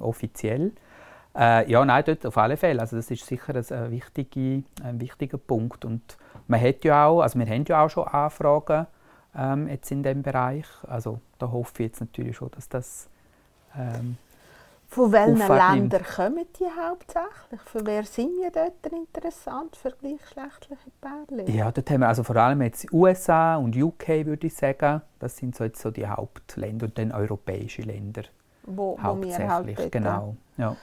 offiziell. Äh, ja, nein, dort auf alle Fälle. Also das ist sicher ein, ein, wichtige, ein wichtiger Punkt. Und man hat ja auch, also wir haben ja auch schon Anfragen ähm, jetzt in dem Bereich. Also da hoffe ich jetzt natürlich schon, dass das ähm, Von welchen. Ländern kommen die hauptsächlich? Für wer sind wir dort interessant für gleichgeschlechtliche Pärchen? Ja, dort haben wir also vor allem jetzt USA und UK, würde ich sagen. Das sind so jetzt so die Hauptländer und dann europäische Länder Wo, wo wir hauptsächlich. halt genau. Ja.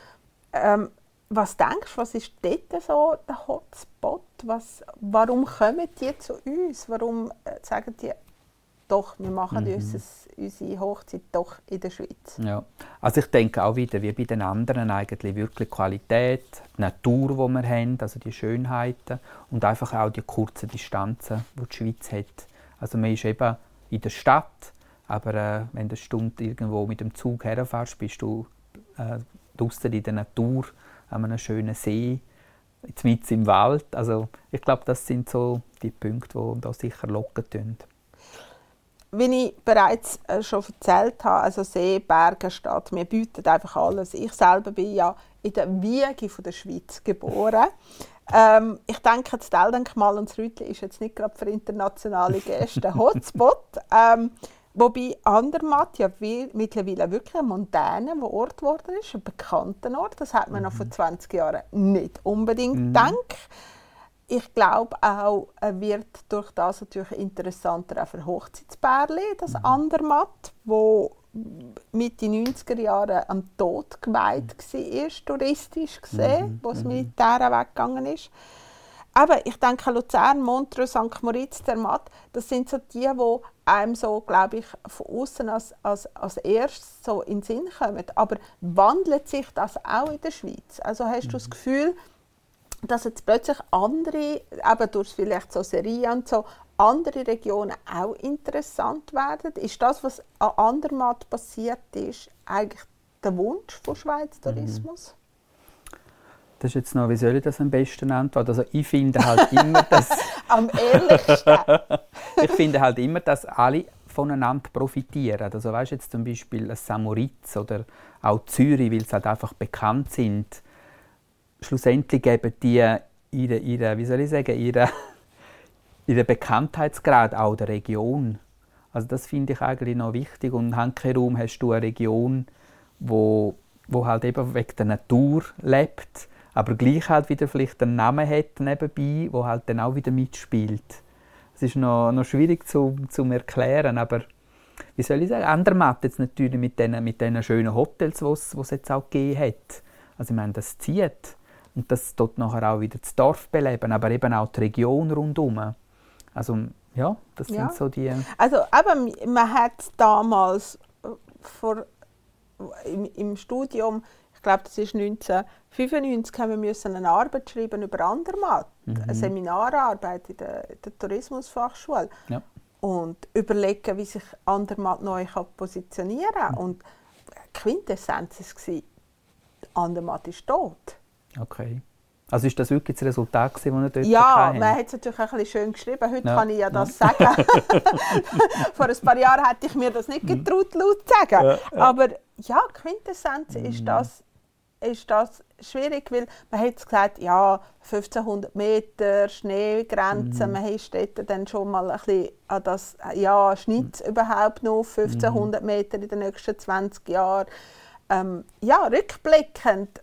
Ähm, was denkst du, was ist dort so der Hotspot? Was, warum kommen die zu uns? Warum äh, sagen die, doch, wir machen Mhm. unser, unsere Hochzeit doch in der Schweiz? Ja. Also ich denke auch wieder, wie bei den anderen eigentlich wirklich Qualität, die Natur, die wir haben, also die Schönheiten und einfach auch die kurzen Distanzen, die die Schweiz hat. Also man ist eben in der Stadt, aber äh, wenn du eine Stunde irgendwo mit dem Zug herfährst, bist du äh, draußen in der Natur, an einem schönen See, mitten im Wald. Also ich glaube, das sind so die Punkte, die da sicher locken tun. Wie ich bereits äh, schon erzählt habe, also See, Berge, Stadt, wir bieten einfach alles. Ich selber bin ja in der Wiege von der Schweiz geboren. Ähm, ich denke, das Teildenkmal und das Rütli ist jetzt nicht gerade für internationale Gäste ein Hotspot. ähm, wobei Andermatt ja mittlerweile wirklich ein moderner Ort geworden ist, ein bekannter Ort. Das hat man noch vor 20 Jahren nicht unbedingt gedacht. Ich glaube auch, er wird durch das natürlich interessanter auch für Hochzeitspärchen, das Andermatt, wo Mitte 90er Jahre am Tod geweiht war, touristisch gesehen, wo das Militär auch weggegangen ist. Aber ich denke, Luzern, Montreux, St. Moritz, der Matt, das sind so die, die einem so, glaube ich, von außen als, als, als erstes so in den Sinn kommen. Aber wandelt sich das auch in der Schweiz? Also hast du das Gefühl, dass jetzt plötzlich andere, eben durch vielleicht so Serien und so, andere Regionen auch interessant werden? Ist das, was an Andermatt passiert ist, eigentlich der Wunsch von Schweiz Tourismus? Das ist jetzt noch, wie soll ich das am besten antworten? Also ich finde halt immer, dass Am ehrlichsten. ich finde halt immer, dass alle voneinander profitieren. Also weißt jetzt zum Beispiel ein Samoritz oder auch Zürich, weil sie halt einfach bekannt sind. Schlussendlich geben die ihre, ihre wie soll ich sagen, ihre, ihren Bekanntheitsgrad auch der Region. Also das finde ich eigentlich noch wichtig. Und handkehrum hast du eine Region, wo, wo halt eben wegen der Natur lebt, aber gleich halt wieder vielleicht einen Namen hat nebenbei, wo halt dann auch wieder mitspielt. Es ist noch, noch schwierig zu, zu erklären, aber wie soll ich sagen, Andermatt jetzt natürlich mit diesen mit den schönen Hotels, die es jetzt auch gegeben hat. Also ich meine, das zieht. Und das dort nachher auch wieder das Dorf beleben, aber eben auch die Region rundherum. Also ja, das Ja. sind so die... Also eben, man hat damals äh, vor, im, im Studium, ich glaube, das ist 1995, haben wir müssen eine Arbeit schreiben über Andermatt, eine Seminararbeit in der, der Tourismusfachschule Ja. und überlegen, wie sich Andermatt neu kann positionieren kann. Und die Quintessenz war, Andermatt ist tot. Okay. Also ist das wirklich das Resultat, das wir dort Ja, man hat es natürlich ein bisschen schön geschrieben. Heute ja. kann ich ja das ja. sagen. Vor ein paar Jahren hätte ich mir das nicht mhm. getraut, laut zu sagen. Ja. Aber ja, Quintessenz mhm. ist, das, ist das schwierig, weil man hat gesagt, ja, 1500 Meter Schneegrenze, mhm. man hat dort dann schon mal ein bisschen an das, ja, schneit mhm. überhaupt noch 1500 mhm. Meter in den nächsten 20 Jahren. Ähm, ja, rückblickend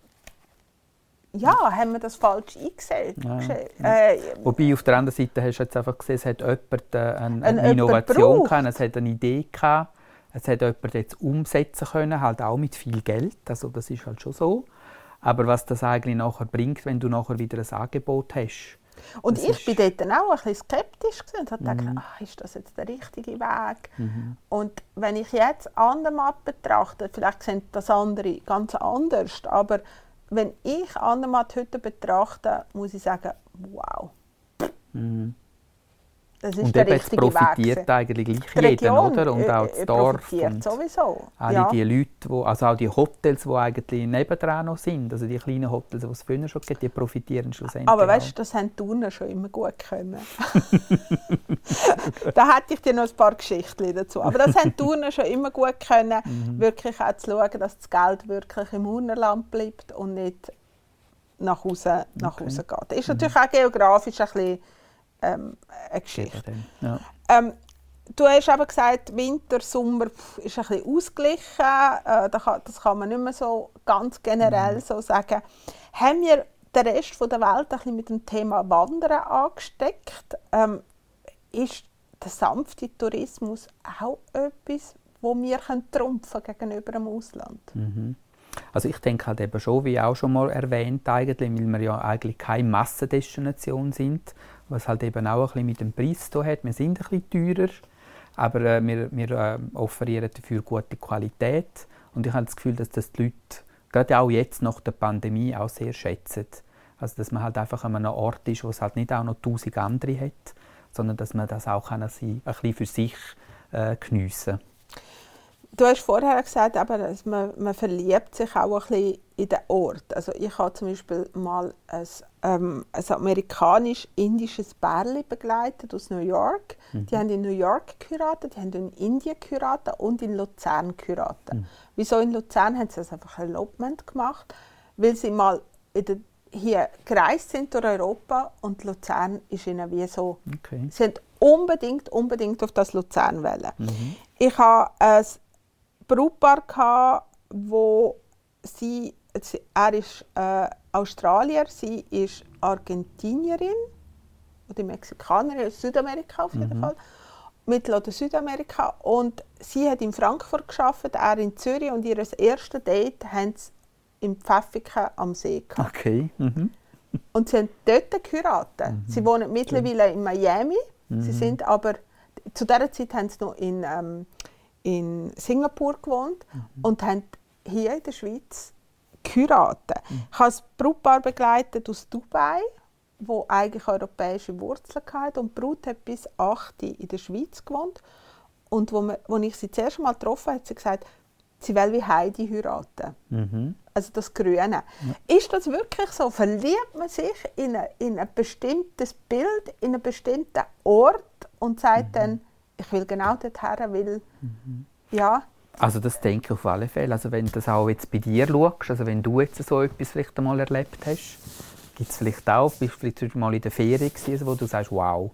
ja, haben wir das falsch eingesehen. Ja, Äh, Wobei auf der anderen Seite hast du jetzt einfach gesehen, es hat jemand äh, eine, eine Innovation gehabt, es hat eine Idee gehabt, es hat jemand jetzt umsetzen können, halt auch mit viel Geld, also das ist halt schon so. Aber was das eigentlich nachher bringt, wenn du nachher wieder ein Angebot hast. Und ich bin dort auch ein bisschen skeptisch und habe gedacht, mhm. ach, ist das jetzt der richtige Weg? Mhm. Und wenn ich jetzt Andermatt betrachte, vielleicht sind das andere ganz anders, aber wenn ich Andermatt heute betrachte, muss ich sagen, wow. Mhm. Das ist und der richtige profitiert Weg. eigentlich gleich jeder, oder? Und auch das Dorf. Und sowieso. Alle ja. die Leute, wo, also auch die Hotels, die eigentlich nebendran noch sind, also die kleinen Hotels, die es früher schon gibt, die profitieren schlussendlich Aber weißt du, das haben die Turner schon immer gut können. da hätte ich dir noch ein paar Geschichten dazu. Aber das haben die Turner schon immer gut können, mhm. wirklich auch zu schauen, dass das Geld wirklich im Urnerland bleibt und nicht nach Hause, nach okay. Hause geht. Das ist natürlich auch geografisch ein bisschen ähm, eine Geschichte. Ja. Ähm, du hast eben gesagt, Winter, Sommer ist ein bisschen ausgeglichen. Äh, das kann man nicht mehr so ganz generell mhm. so sagen. Haben wir den Rest der Welt ein bisschen mit dem Thema Wandern angesteckt? Ähm, ist der sanfte Tourismus auch etwas, wo wir trumpfen gegenüber dem Ausland? Mhm. Also ich denke halt eben schon, wie auch schon mal erwähnt, eigentlich, weil wir ja eigentlich keine Massendestination sind, was halt eben auch ein bisschen mit dem Preis zu hat. Wir sind ein bisschen teurer, aber äh, wir, wir äh, offerieren dafür gute Qualität und ich habe das Gefühl, dass das die Leute gerade auch jetzt nach der Pandemie auch sehr schätzen. Also dass man halt einfach an einem Ort ist, wo es halt nicht auch noch tausend andere hat, sondern dass man das auch kann, ein bisschen für sich äh, geniessen kann. Du hast vorher gesagt, aber man, man verliebt sich auch ein bisschen in den Ort. Also ich habe zum Beispiel mal ein, ähm, ein amerikanisch-indisches Bärli begleitet aus New York. Mhm. Die haben in New York geheiratet, die haben in Indien geheiratet und in Luzern geheiratet. Mhm. Wieso in Luzern haben sie das einfach ein Elopement gemacht? Weil sie mal der, hier gereist sind durch Europa und Luzern ist ihnen wie so... Okay. Sie haben unbedingt, unbedingt auf das Luzern wählen. Mhm. Ich habe ein Brautpaar, gehabt, wo sie, er ist äh, Australier, sie ist Argentinierin oder Mexikanerin, Südamerika auf jeden mhm. Fall, Mittel- oder Südamerika. Und sie hat in Frankfurt geschafft, er in Zürich und ihr erstes Date haben sie im Pfäffiken am See gehabt. Okay. Mhm. Und sie haben dort geheiratet. Mhm. Sie wohnen mittlerweile in Miami. Sie mhm. sind aber zu dieser Zeit haben sie noch in ähm, in Singapur gewohnt mhm. und haben hier in der Schweiz geheiratet. Mhm. Ich habe ein Brautpaar begleitet aus Dubai, wo eigentlich europäische Wurzeln hatte und die Brut hat bis 8 in der Schweiz gewohnt. Und wo, wir, wo ich sie zuerst mal getroffen habe, hat sie gesagt, sie will wie Heidi heiraten. Mhm. Also das Grüne. Ja. Ist das wirklich so? Verliebt man sich in, eine, in ein bestimmtes Bild, in einen bestimmten Ort und sagt mhm. dann, ich will genau dorthin, weil mhm. ja. Also das denke ich auf alle Fälle. Also wenn du das auch jetzt bei dir schaust, also wenn du jetzt so etwas vielleicht einmal erlebt hast, gibt es vielleicht auch, bist du vielleicht mal in der Ferien gewesen, wo du sagst, wow,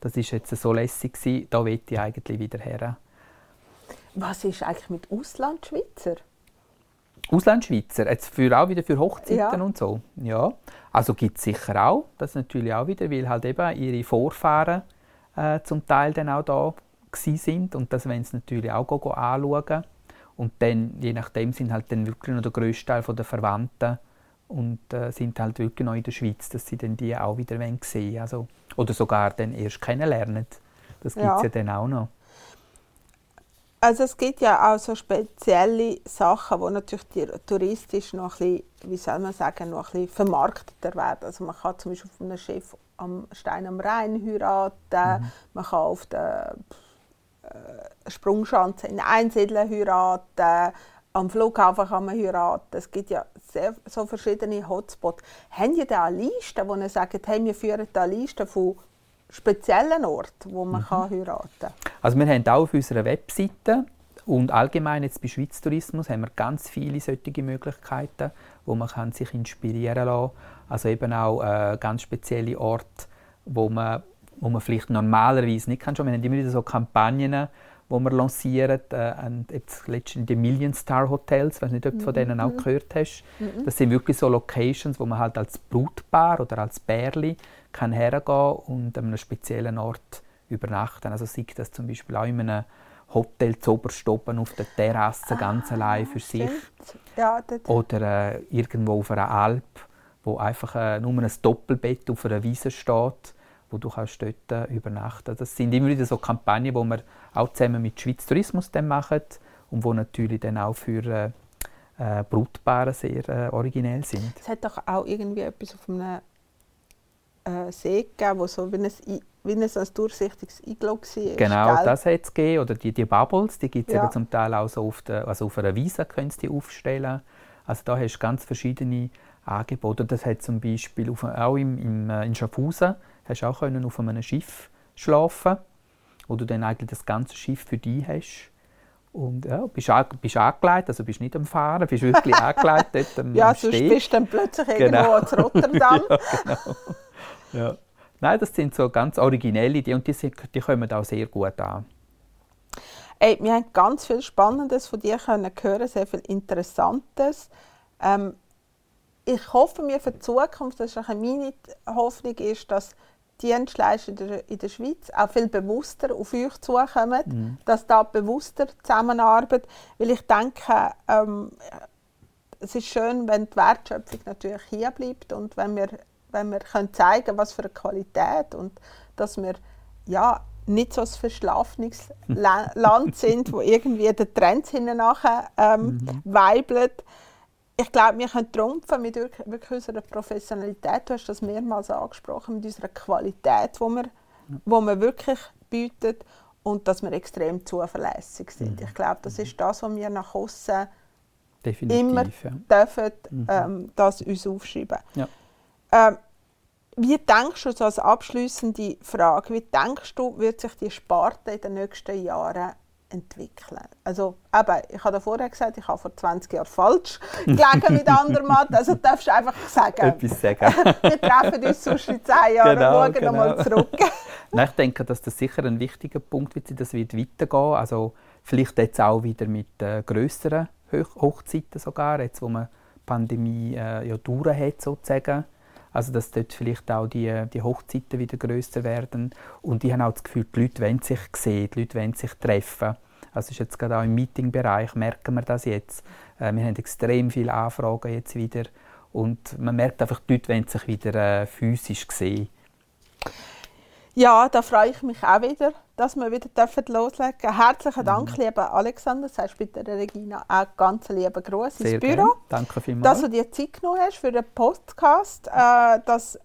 das ist jetzt so lässig gewesen, da will ich eigentlich wieder her. Was ist eigentlich mit Auslandschweizer? Auslandschweizer, jetzt für, auch wieder für Hochzeiten ja. und so. Ja, also gibt es sicher auch, das natürlich auch wieder, weil halt eben ihre Vorfahren äh, zum Teil dann auch da sind und das wollen sie natürlich auch anschauen. Und dann, je nachdem, sind halt dann wirklich noch der grösste Teil der Verwandten und äh, sind halt wirklich noch in der Schweiz, dass sie dann die auch wieder sehen also Oder sogar dann erst kennenlernen. Das gibt es ja. ja dann auch noch. Also es gibt ja auch so spezielle Sachen, die natürlich touristisch noch ein bisschen, wie soll man sagen, noch ein bisschen vermarkteter werden. Also man kann zum Beispiel von einem Chef am Stein am Rhein heiraten, mhm. man kann auf der äh, Sprungschanze in Einsiedeln heiraten, am Flughafen kann man heiraten. Es gibt ja sehr, so verschiedene Hotspots. Haben ihr da eine Liste, wo ihr sagt, hey, wir führen da eine Liste von speziellen Orten, wo man mhm. kann heiraten kann? Also wir haben auch auf unserer Webseite und allgemein jetzt bei Schweiz Tourismus haben wir ganz viele solche Möglichkeiten, wo man kann sich inspirieren kann. Also eben auch äh, ganz spezielle Orte, wo man, wo man vielleicht normalerweise nicht kann. Wir haben immer wieder so Kampagnen, wo wir lancieren. Äh, und jetzt letztens die Million Star Hotels, ich weiß nicht, ob du von denen mhm. auch gehört hast. Mhm. Das sind wirklich so Locations, wo man halt als Brutpaar oder als Bärli kann hergehen und an einem speziellen Ort übernachten. Also sei das zum Beispiel auch in einem Hotel zu oben auf der Terrasse ah, ganz allein für sich. Ja, Oder äh, irgendwo auf einer Alp, wo einfach äh, nur ein Doppelbett auf einer Wiese steht, wo du kannst dort äh, übernachten Das sind immer wieder so Kampagnen, die wir auch zusammen mit Schweiz Tourismus dann machen und wo natürlich dann auch für äh, äh Brutpaare sehr äh, originell sind. Es hat doch auch irgendwie etwas auf einem äh, See gegeben, wo so wie ein wie ein, ein durchsichtiges Iglo war. Genau, gell? das hat es gegeben. Oder die, die Bubbles, die gibt es ja. zum Teil auch so auf, der, also auf einer Wiese können die aufstellen. Also da hast du ganz verschiedene Angebote. Das hat zum Beispiel auf, auch im, im, äh, in Schaffhausen hast auch können auf einem Schiff schlafen, wo du dann eigentlich das ganze Schiff für dich hast. Und ja, bist, an, bist angelegt, also bist nicht am Fahren, bist wirklich angelegt dort am Ja, sonst bist du dann plötzlich genau. irgendwo in Rotterdam. ja, genau. ja. Nein, das sind so ganz originelle Ideen und die, sind, die kommen auch sehr gut an. Ey, wir haben ganz viel Spannendes von dir können hören, sehr viel Interessantes. Ähm, ich hoffe mir für die Zukunft, das ist meine Hoffnung, ist, dass Dienstleister in der, in der Schweiz auch viel bewusster auf euch zukommen, mhm. dass da bewusster zusammenarbeitet, weil ich denke, ähm, es ist schön, wenn die Wertschöpfung natürlich hier bleibt und wenn wir wenn wir können zeigen was für eine Qualität und dass wir ja nicht so ein verschlafenes Land sind, wo irgendwie der Trend hinten nachher ähm, mhm. weibelt. Ich glaube, wir können trumpfen mit wirklich unserer Professionalität. Du hast das mehrmals angesprochen, mit unserer Qualität, die wir, wo wir wirklich bieten und dass wir extrem zuverlässig sind. Mhm. Ich glaube, das ist das, was wir nach außen immer ja. dürfen, mhm. ähm, das uns aufschreiben. Ja. Ähm, wie denkst du, so als abschließende Frage, wie denkst du, wird sich die Sparte in den nächsten Jahren entwickeln? Also, eben, ich habe vorher gesagt, ich habe vor 20 Jahren falsch gelegen mit Andermatt. Also darfst du einfach sagen. Etwas sagen. Wir treffen uns sonst in 10 Jahren genau, und schauen genau. nochmal zurück. Nein, ich denke, dass das sicher ein wichtiger Punkt wird, das wird weitergehen. Also vielleicht jetzt auch wieder mit äh, größeren Hochzeiten sogar, jetzt wo man die Pandemie äh, ja durch hat sozusagen also dass dort vielleicht auch die, die Hochzeiten wieder größer werden. Und ich habe auch das Gefühl, die Leute wollen sich sehen, die Leute wollen sich treffen. Also ist jetzt gerade auch im Meetingbereich merken wir das jetzt. Äh, wir haben extrem viele Anfragen jetzt wieder und man merkt einfach, die Leute wollen sich wieder äh, physisch sehen. Ja, da freue ich mich auch wieder, dass wir wieder loslegen dürfen. Herzlichen Dank, mhm. lieber Alexander. Sagst bitte der Regina auch ganz lieben Gruß ins Büro. Gern. Danke vielmals. Dass du dir Zeit genommen hast für den Podcast, äh, dass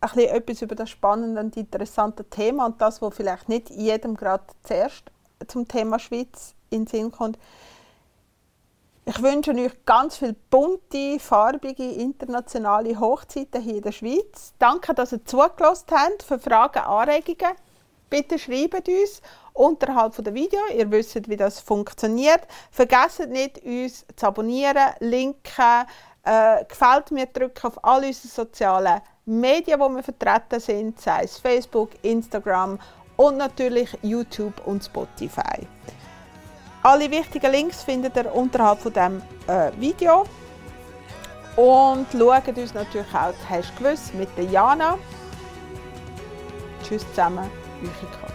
ein bisschen etwas über das spannende und interessante Thema und das, was vielleicht nicht jedem gerade zuerst zum Thema Schweiz in den Sinn kommt, ich wünsche euch ganz viele bunte, farbige, internationale Hochzeiten hier in der Schweiz. Danke, dass ihr zugelassen habt. Für Fragen, Anregungen, bitte schreibt uns unterhalb der Video. Ihr wisst, wie das funktioniert. Vergesst nicht, uns zu abonnieren, linken, äh, gefällt mir drücken auf all unsere sozialen Medien, wo wir vertreten sind, sei es Facebook, Instagram und natürlich YouTube und Spotify. Alle wichtigen Links findet ihr unterhalb von dem äh, Video. Und schaut uns natürlich auch «Hast du gewusst?» mit der Jana. Tschüss zusammen, eure.